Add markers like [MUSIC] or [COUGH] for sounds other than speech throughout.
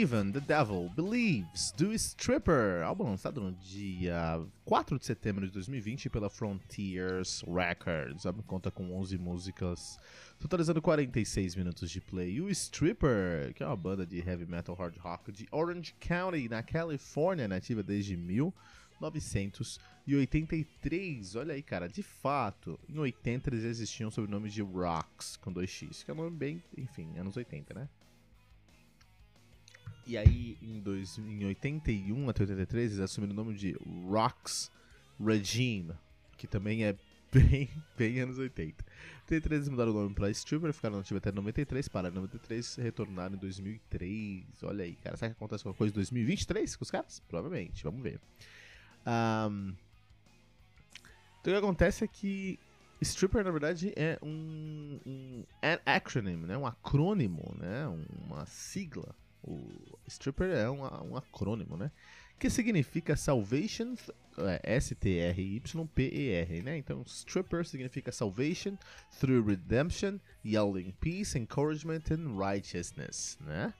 Even the Devil Believes, do Stripper, álbum lançado no dia 4 de setembro de 2020 pela Frontiers Records. O álbum conta com 11 músicas, totalizando 46 minutos de play. O Stripper, que é uma banda de heavy metal hard rock de Orange County, na Califórnia, nativa desde 1983. Olha aí, cara, de fato, em 80 eles existiam sob o nome de Rocks, com 2x, que é um nome bem, enfim, anos 80, né? E aí, em, dois, em 81 até 83, eles assumiram o nome de Rocks Regime, que também é [LAUGHS] bem, bem anos 80. Em 83 eles mudaram o nome pra Stripper, ficaram nativos até 93, pararam em 93 retornaram em 2003. Olha aí, cara, será que acontece alguma coisa em 2023 com os caras? Provavelmente, vamos ver. Um, então o que acontece é que Stripper, na verdade, é um, um acronym, né? um acrônimo, né? uma sigla o stripper é um, um acrônimo, né? Que significa Salvation, é, S-T-R-Y-P-E-R, né? Então, stripper significa Salvation through Redemption, Yelling Peace, Encouragement and Righteousness, né?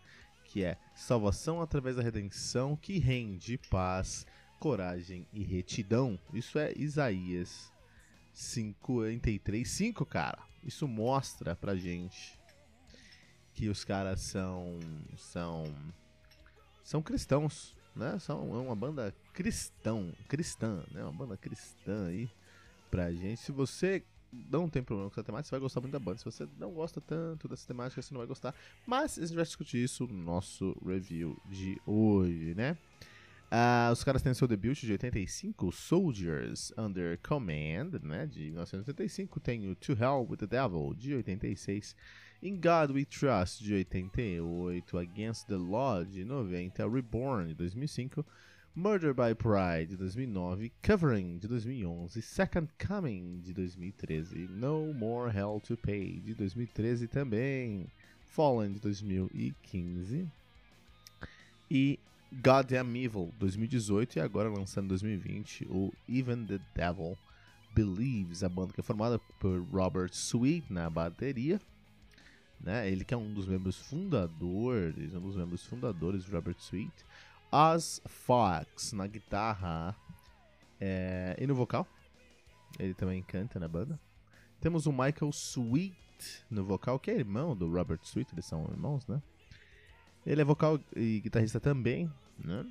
Que é salvação através da redenção que rende paz, coragem e retidão. Isso é Isaías 53, 5, cara. Isso mostra pra gente que os caras são são são cristãos, né? São é uma banda cristão, cristã, né? Uma banda cristã aí pra gente. Se você não tem problema com essa temática, você vai gostar muito da banda. Se você não gosta tanto dessa temática, você não vai gostar. Mas a gente vai discutir isso no nosso review de hoje, né? Uh, os caras têm seu debut de 85, Soldiers Under Command, né, de 1985. Tem o To Hell with the Devil, de 86. In God We Trust, de 88, Against the Law, de 90, Reborn, de 2005, Murder by Pride, de 2009, Covering, de 2011, Second Coming, de 2013, No More Hell to Pay, de 2013 também, Fallen, de 2015, e Goddamn Evil, 2018, e agora lançando em 2020, o Even the Devil Believes, a banda que é formada por Robert Sweet na bateria, né? Ele que é um dos membros fundadores, um dos membros fundadores Robert Sweet. Oz Fox na guitarra é, e no vocal. Ele também canta na banda. Temos o Michael Sweet no vocal, que é irmão do Robert Sweet, eles são irmãos, né? Ele é vocal e guitarrista também, né?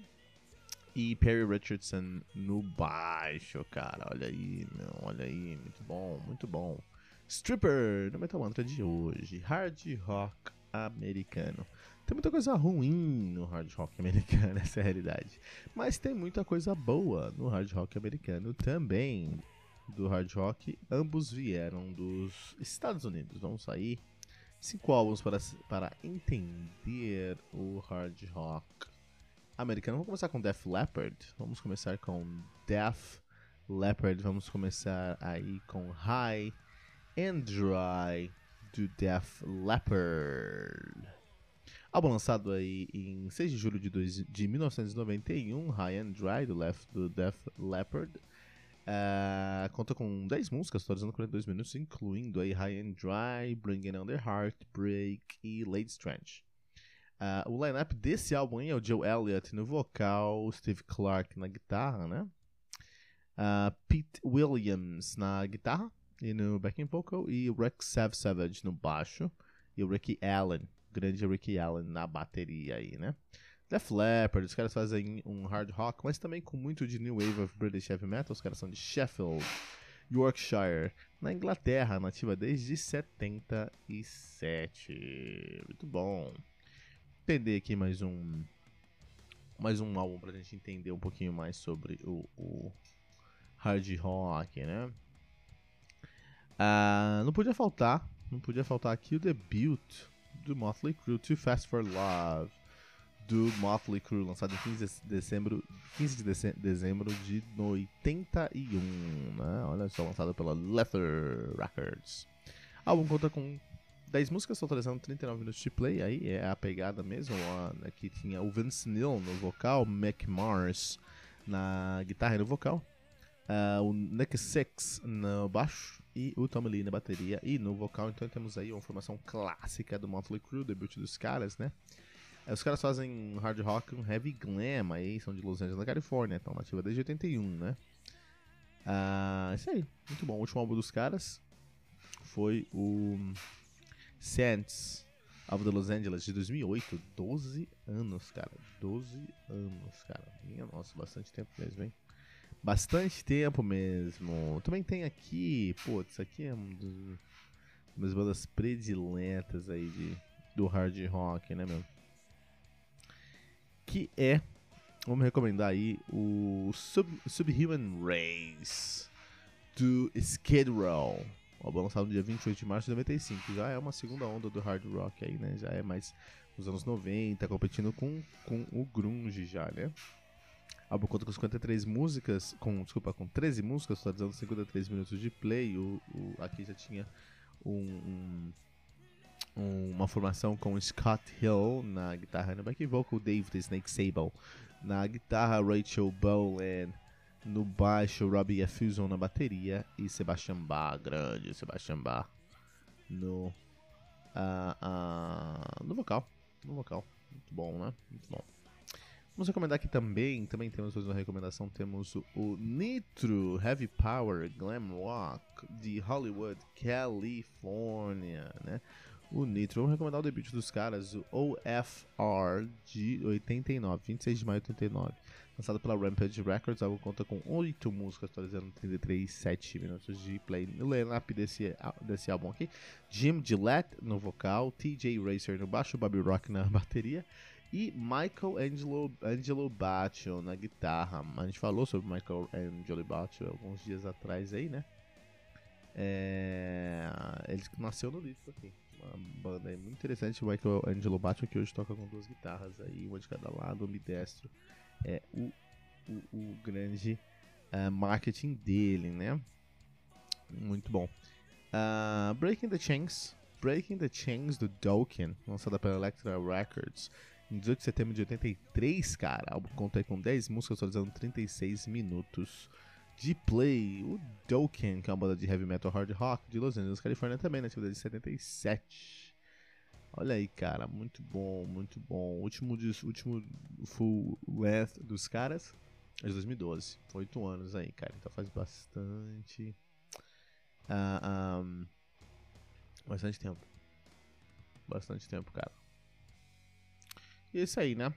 E Perry Richardson no baixo, cara. Olha aí, meu, olha aí, muito bom, muito bom. Stripper no Metal Mantra de hoje, hard rock americano. Tem muita coisa ruim no hard rock [LAUGHS] americano, essa é a realidade. Mas tem muita coisa boa no hard rock americano também. Do hard rock, ambos vieram dos Estados Unidos. Vamos sair cinco álbuns para, para entender o hard rock americano. Vamos começar com Def Leppard. Vamos começar com Def Leppard. Vamos começar aí com High and Dry do Def Leppard. Álbum lançado aí em 6 de julho de, dois, de 1991, High and Dry do, Left, do Def Leppard. Uh, conta com 10 músicas, totalizando 42 minutos, incluindo aí High and Dry, Bringing On The Heart, Break e Late Strange. Uh, o lineup desse álbum é o Joe Elliott no vocal, Steve Clark na guitarra, né? Uh, Pete Williams na guitarra, e no backing vocal, e o Rex Savage no baixo, e o Ricky Allen, grande Ricky Allen na bateria aí, né? Def Leppard, os caras fazem um hard rock, mas também com muito de new wave of British heavy metal, os caras são de Sheffield, Yorkshire, na Inglaterra, nativa desde 77. Muito bom. Entender aqui mais um mais um álbum pra gente entender um pouquinho mais sobre o, o hard rock, né? Uh, não podia faltar, não podia faltar aqui o debut do Motley Crue, Too Fast for Love, do Motley Crue, lançado em 15 de dezembro, 15 de dezembro de 81, né? Olha só, lançado pela Leather Records. O álbum conta com 10 músicas, totalizando 39 minutos de play, aí é a pegada mesmo, ó, né, que tinha o Vince Neil no vocal, Mac Mars na guitarra e no vocal, uh, o Nick Six no baixo e o Tommy Lee na bateria e no vocal, então temos aí uma formação clássica do Motley Crue, debut dos caras, né? É, os caras fazem hard rock com heavy glam aí, são de Los Angeles, na Califórnia, estão nativa desde 81, né? Ah, isso aí, muito bom. O último álbum dos caras foi o Saints of the Los Angeles de 2008. 12 anos, cara. 12 anos, cara. Minha nossa, bastante tempo mesmo, hein? Bastante tempo mesmo. Também tem aqui, pô, isso aqui é um dos, uma das bandas prediletas aí de, do hard rock, né, meu? Que é, vamos recomendar aí, o Sub, Subhuman Race do Skid Row. O álbum lançado no dia 28 de março de 95. Já é uma segunda onda do hard rock aí, né? Já é mais nos anos 90, competindo com, com o grunge já, né? O álbum conta com 53 músicas, com, desculpa, com 13 músicas, totalizando 53 minutos de play. O, o, aqui já tinha um, um uma formação com Scott Hill na guitarra no back vocal, the Snake Sable na guitarra, Rachel Bowen no baixo, Robbie Affusion na bateria e Sebastian Bach, grande Sebastian Bach no, uh, uh, no vocal, no vocal, muito bom, né? Muito bom. Vamos recomendar aqui também, também temos uma recomendação, temos o Nitro Heavy Power Glam Rock de Hollywood, California, né? O Nitro. Vamos recomendar o debut dos caras, o OFR de 89, 26 de maio de 89. Lançado pela Rampage Records, o álbum conta com 8 músicas, atualizando 33, 7 minutos de play no line-up desse, desse álbum aqui. Jim Gillette no vocal, TJ Racer no baixo, Bobby Rock na [LAUGHS] bateria e Michael Angelo, Angelo Baccio na guitarra. A gente falou sobre Michael Angelo Baccio alguns dias atrás aí, né? É... Ele nasceu no livro aqui uma banda muito interessante, o Michael Angelo Batman, que hoje toca com duas guitarras aí, uma de cada lado, ambidestro. É o, o, o grande uh, marketing dele, né? Muito bom. Uh, Breaking the Chains. Breaking the Chains do Dokken, lançada pela Electra Records em 18 de setembro de 83, cara. O álbum conta com 10 músicas, atualizando 36 minutos de play, o Dokken, que é uma banda de heavy metal hard rock de Los Angeles, Califórnia também, na atividade de 77. Olha aí, cara, muito bom, muito bom. Último, último full length dos caras é de 2012. Oito anos aí, cara, então faz bastante. Uh, ah, um, bastante tempo. Bastante tempo, cara. E é isso aí, né?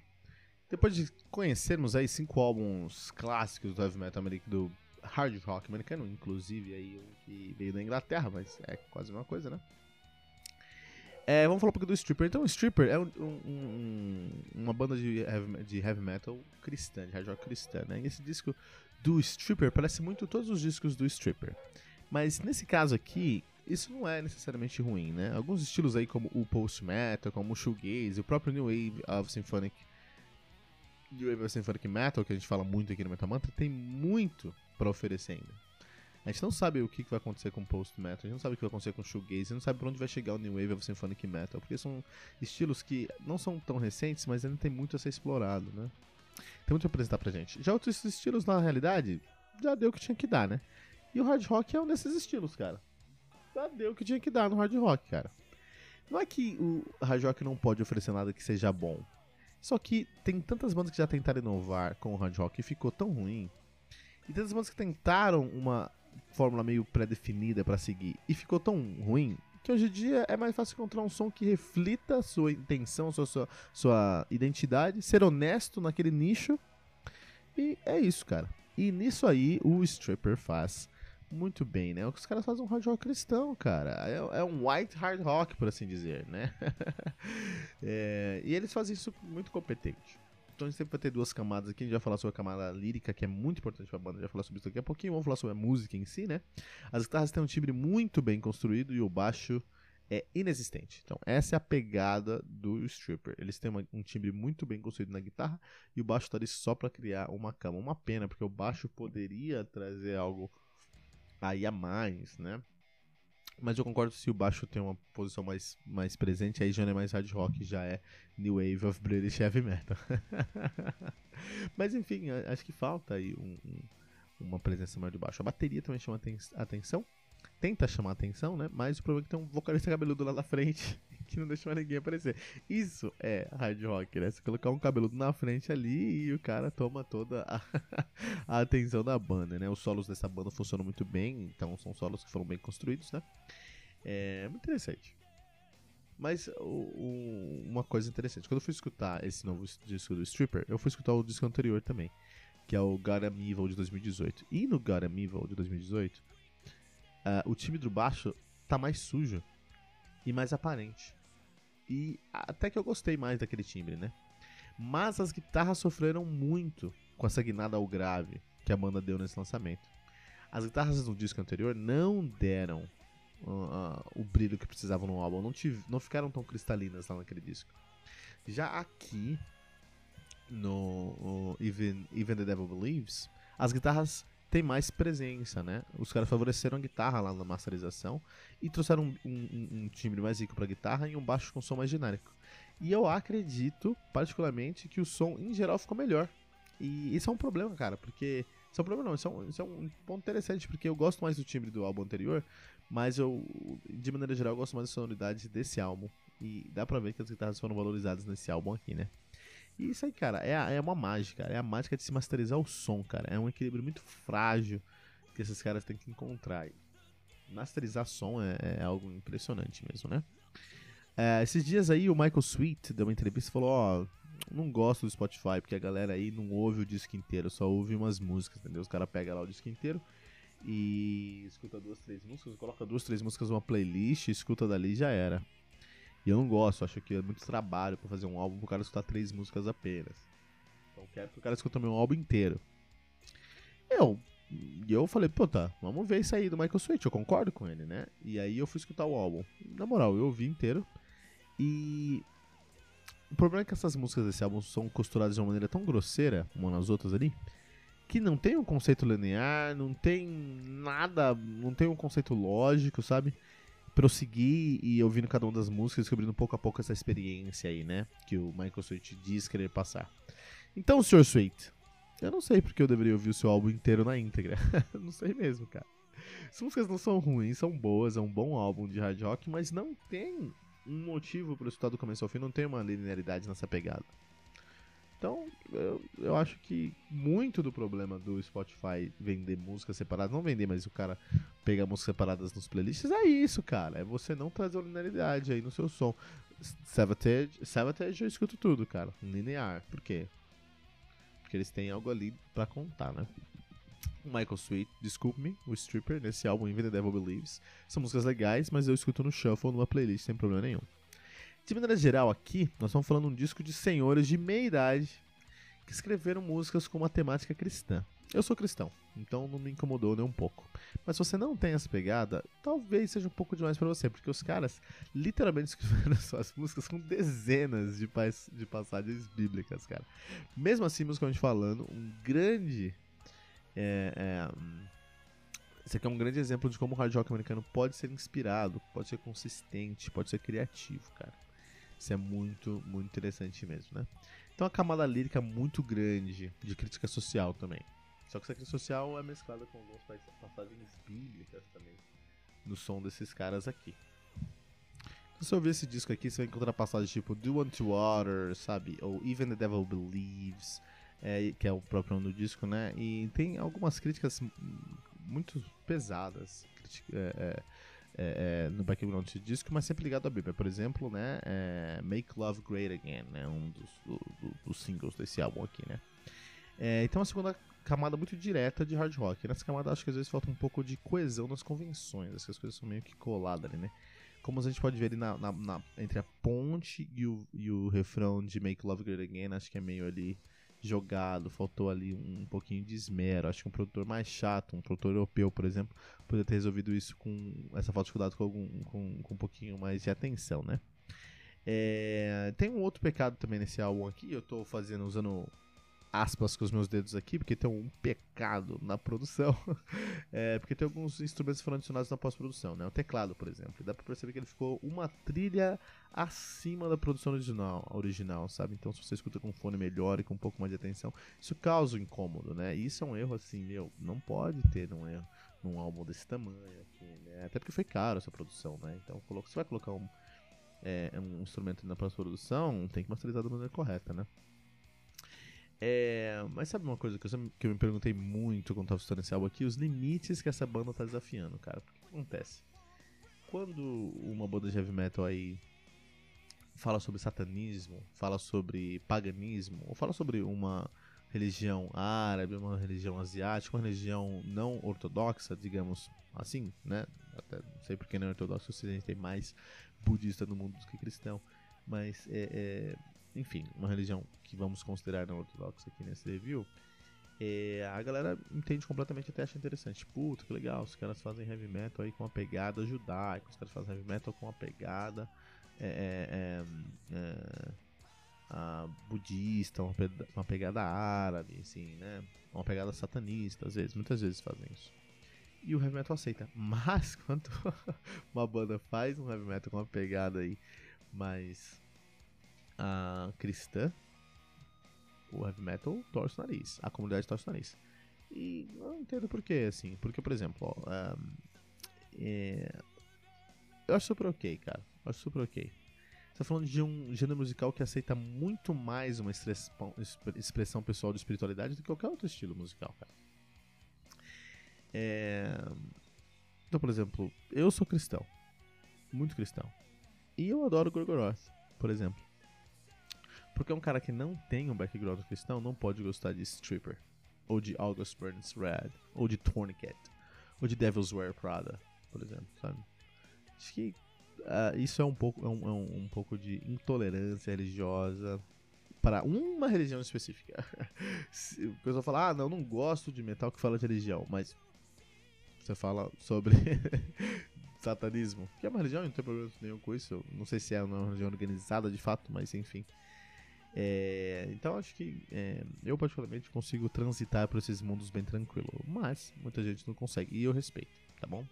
Depois de conhecermos aí cinco álbuns clássicos do heavy metal do hard rock americano, inclusive aí o que veio da Inglaterra, mas é quase mesma coisa, né? É, vamos falar um pouco do Stripper. Então, o Stripper é um, um, uma banda de heavy, de heavy metal cristã, de hard rock cristã, né? E esse disco do Stripper parece muito todos os discos do Stripper. Mas nesse caso aqui, isso não é necessariamente ruim, né? Alguns estilos aí como o post metal, como o shoegaze, o próprio new wave of symphonic New wave of symphonic metal que a gente fala muito aqui no Metal Mantra tem muito para oferecer ainda. A gente não sabe o que vai acontecer com Post Metal, a gente não sabe o que vai acontecer com Shoegaze, a gente não sabe por onde vai chegar o New Wave of Symphonic Metal, porque são estilos que não são tão recentes, mas ainda tem muito a ser explorado, né? Tem muito a apresentar pra gente. Já outros estilos, na realidade, já deu o que tinha que dar, né? E o hard rock é um desses estilos, cara. Já deu o que tinha que dar no hard rock, cara. Não é que o hard rock não pode oferecer nada que seja bom. Só que tem tantas bandas que já tentaram inovar com o hard rock e ficou tão ruim e tantas bandas que tentaram uma fórmula meio pré-definida para seguir e ficou tão ruim que hoje em dia é mais fácil encontrar um som que reflita sua intenção, sua, sua, sua identidade, ser honesto naquele nicho. E é isso, cara. E nisso aí o Stripper faz muito bem, né? Os caras fazem um hard rock cristão, cara. É, é um white hard rock, por assim dizer, né? [LAUGHS] é, e eles fazem isso muito competente. Então a gente sempre vai ter duas camadas aqui. A gente vai falar sobre a camada lírica, que é muito importante pra banda. A gente vai falar sobre isso daqui a pouquinho. Vamos falar sobre a música em si, né? As guitarras têm um timbre muito bem construído e o baixo é inexistente. Então, essa é a pegada do stripper. Eles têm uma, um timbre muito bem construído na guitarra e o baixo está ali só para criar uma cama. Uma pena, porque o baixo poderia trazer algo aí a mais, né? Mas eu concordo se o baixo tem uma posição mais, mais presente, aí já não é mais hard rock, já é New Wave of British Heavy Metal. [LAUGHS] Mas enfim, acho que falta aí um, um, uma presença maior de baixo. A bateria também chama atenção, tenta chamar atenção, né? Mas o problema é que tem um vocalista cabeludo lá na frente [LAUGHS] que não deixa mais ninguém aparecer. Isso é hard rock, né? Você colocar um cabeludo na frente ali e o cara toma toda a, [LAUGHS] a atenção da banda, né? Os solos dessa banda funcionam muito bem, então são solos que foram bem construídos, né? É muito interessante. Mas o, o, uma coisa interessante, quando eu fui escutar esse novo disco do Stripper, eu fui escutar o disco anterior também, que é o God Evil de 2018. E no God Evil de 2018, uh, o time do baixo tá mais sujo e mais aparente. E até que eu gostei mais daquele timbre, né? Mas as guitarras sofreram muito com essa guinada ao grave que a banda deu nesse lançamento. As guitarras do disco anterior não deram uh, uh, o brilho que precisavam no álbum, não, tive, não ficaram tão cristalinas lá naquele disco. Já aqui, no uh, Even, Even the Devil Believes, as guitarras tem mais presença, né? Os caras favoreceram a guitarra lá na masterização e trouxeram um, um, um timbre mais rico pra guitarra e um baixo com som mais genérico. E eu acredito, particularmente, que o som em geral ficou melhor. E isso é um problema, cara, porque. Isso é um problema não, isso é um, isso é um ponto interessante, porque eu gosto mais do timbre do álbum anterior, mas eu, de maneira geral, gosto mais da sonoridade desse álbum. E dá pra ver que as guitarras foram valorizadas nesse álbum aqui, né? E isso aí, cara, é, é uma mágica. É a mágica de se masterizar o som, cara. É um equilíbrio muito frágil que esses caras têm que encontrar. E masterizar som é, é, algo impressionante mesmo, né? É, esses dias aí o Michael Sweet deu uma entrevista e falou: Ó, oh, não gosto do Spotify porque a galera aí não ouve o disco inteiro, só ouve umas músicas, entendeu? Os caras pegam lá o disco inteiro e escuta duas, três músicas, coloca duas, três músicas numa playlist, escuta dali e já era. E eu não gosto, acho que é muito trabalho para fazer um álbum pro cara escutar três músicas apenas. Então quero que o cara escuta meu álbum inteiro. Eu, e eu falei, pô, tá, vamos ver isso aí do Michael Sweet, eu concordo com ele, né? E aí eu fui escutar o álbum. Na moral, eu ouvi inteiro. E o problema é que essas músicas desse álbum são costuradas de uma maneira tão grosseira, uma nas outras ali, que não tem um conceito linear, não tem nada, não tem um conceito lógico, sabe? Prosseguir e ouvindo cada uma das músicas, descobrindo pouco a pouco essa experiência aí, né? Que o Michael Sweet diz querer passar. Então, Sr. Sweet, eu não sei porque eu deveria ouvir o seu álbum inteiro na íntegra. [LAUGHS] não sei mesmo, cara. As músicas não são ruins, são boas, é um bom álbum de hard rock, mas não tem um motivo para escutar do começo ao fim, não tem uma linearidade nessa pegada. Então, eu, eu acho que muito do problema do Spotify vender músicas separadas, não vender, mas o cara pegar músicas separadas nos playlists, é isso, cara. É você não trazer linearidade aí no seu som. Savatage, eu escuto tudo, cara. Linear. Por quê? Porque eles têm algo ali pra contar, né? Michael Sweet, Desculpe-me, o Stripper, nesse álbum Even the Devil Believes. São músicas legais, mas eu escuto no shuffle, numa playlist, sem problema nenhum. De maneira geral, aqui, nós estamos falando de um disco de senhores de meia idade que escreveram músicas com uma temática cristã. Eu sou cristão, então não me incomodou nem um pouco. Mas se você não tem essa pegada, talvez seja um pouco demais para você, porque os caras literalmente [LAUGHS] escreveram suas músicas com dezenas de, de passagens bíblicas, cara. Mesmo assim, musicalmente falando, um grande. É, é, esse aqui é um grande exemplo de como o hard rock americano pode ser inspirado, pode ser consistente, pode ser criativo, cara. Isso é muito, muito interessante mesmo, né? Então a camada lírica muito grande de crítica social também. Só que essa crítica social é mesclada com algumas passagens bíblicas também no som desses caras aqui. Se você ouvir esse disco aqui, você vai encontrar passagens tipo Do Want to Water, sabe? Ou Even the Devil Believes, é, que é o próprio nome do disco, né? E tem algumas críticas muito pesadas. É, é, é, é, no background desse disco, mas sempre ligado à Bíblia. Por exemplo, né, é, Make Love Great Again, né, um dos, do, do, dos singles desse álbum aqui, né. É, então a segunda camada muito direta de hard rock. Nessa camada acho que às vezes falta um pouco de coesão nas convenções, essas coisas são meio que coladas ali, né. Como a gente pode ver ali na, na, na, entre a ponte e o, e o refrão de Make Love Great Again, acho que é meio ali jogado, faltou ali um, pouquinho de esmero. Acho que um produtor mais chato, um produtor europeu, por exemplo, poderia ter resolvido isso com essa falta de cuidado com, algum, com, com um pouquinho mais de atenção, né? É, tem um outro pecado também nesse álbum aqui, eu estou fazendo, usando aspas com os meus dedos aqui, porque tem um pecado na produção. [LAUGHS] é, porque tem alguns instrumentos foram adicionados na pós-produção, né? O teclado, por exemplo. Dá pra perceber que ele ficou uma trilha acima da produção original, original, sabe? Então, se você escuta com fone melhor e com um pouco mais de atenção, isso causa um incômodo, né? E isso é um erro, assim, meu, não pode ter um erro num álbum desse tamanho aqui, né? Até porque foi caro essa produção, né? Então, você vai colocar um, é, um instrumento na pós-produção, tem que masterizar da maneira correta, né? É, mas sabe uma coisa que eu, que eu me perguntei muito quando tava estudando esse álbum aqui? Os limites que essa banda tá desafiando, cara. O que acontece? Quando uma banda de heavy metal aí fala sobre satanismo, fala sobre paganismo, ou fala sobre uma religião árabe, uma religião asiática, uma religião não ortodoxa, digamos assim, né? Até não sei porque não é ortodoxo, se a gente tem mais budista no mundo do que cristão, mas é, é enfim, uma religião que vamos considerar ortodoxa aqui nesse review, é, a galera entende completamente até acha interessante. Puta, que legal, os caras fazem heavy metal aí com uma pegada judaica, os caras fazem heavy metal com uma pegada é, é, é, é budista, uma, uma, pegada árabe, assim, né? Uma pegada satanista, às vezes, muitas vezes fazem isso. E o heavy metal aceita. [LAUGHS] Mas quando uma banda faz um heavy metal com uma pegada aí mais a cristã, o heavy metal torce o nariz, a comunidade torce o nariz. E não entendo por quê, assim. Porque, por exemplo, ó, um, é... eu acho super ok, cara. Eu acho super ok. Você tá falando de um gênero musical que aceita muito mais uma expressão pessoal de espiritualidade do que qualquer outro estilo musical, cara. É... Então, por exemplo, eu sou cristão. Muito cristão. E eu adoro Gorgoroth, por exemplo. Porque um cara que não tem um background cristão não pode gostar de Stripper, ou de August Burns Red, ou de Tourniquet, ou de Devil's Wear Prada, por exemplo, sabe? Acho que uh, isso é um pouco, é um, é um, pouco de intolerância religiosa para uma religião específica. [LAUGHS] o pessoal fala, ah, não, não gosto de metal que fala de religião, mas você fala sobre [LAUGHS] satanismo, que é uma religião, não tem problema nenhum com isso. Não sei se é uma religião organizada de fato, mas enfim. É, então acho que é, eu particularmente consigo transitar por esses mundos bem tranquilo, mas muita gente não consegue e eu respeito, tá bom?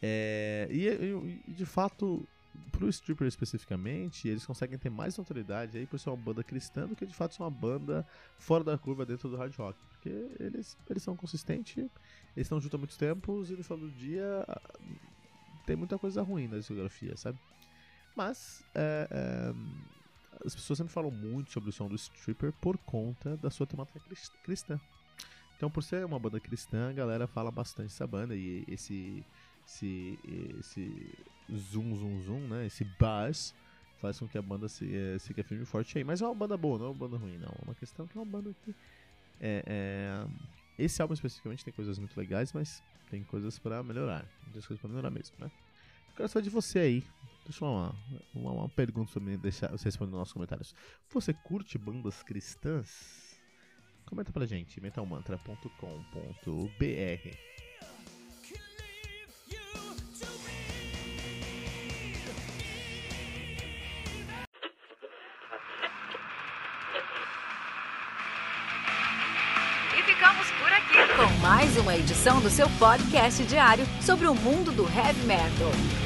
É, e, e, de fato, pro stripper especificamente, eles conseguem ter mais autoridade aí por ser uma banda cristã do que de fato ser uma banda fora da curva dentro do hard rock, porque eles, eles são consistentes, eles estão juntos há muitos tempos e no final do dia tem muita coisa ruim na discografia, sabe? Mas é, é as pessoas sempre falam muito sobre o som do Stripper por conta da sua temática cristã. Então, por ser uma banda cristã, a galera fala bastante dessa banda e esse esse esse zoom zoom zoom, né? Esse buzz faz com que a banda se, é, fique firme e forte aí. Mas é uma banda boa, não é uma banda ruim, não. É uma questão que é uma banda que é, é... esse álbum especificamente tem coisas muito legais, mas tem coisas para melhorar. Tem coisas para melhorar mesmo, né? Quero saber de você aí. Deixa uma, uma, uma pergunta sobre deixar você responder nos nossos comentários. Você curte bandas cristãs? Comenta pra gente, metalmantra.com.br. Ficamos por aqui com mais uma edição do seu podcast diário sobre o mundo do heavy metal.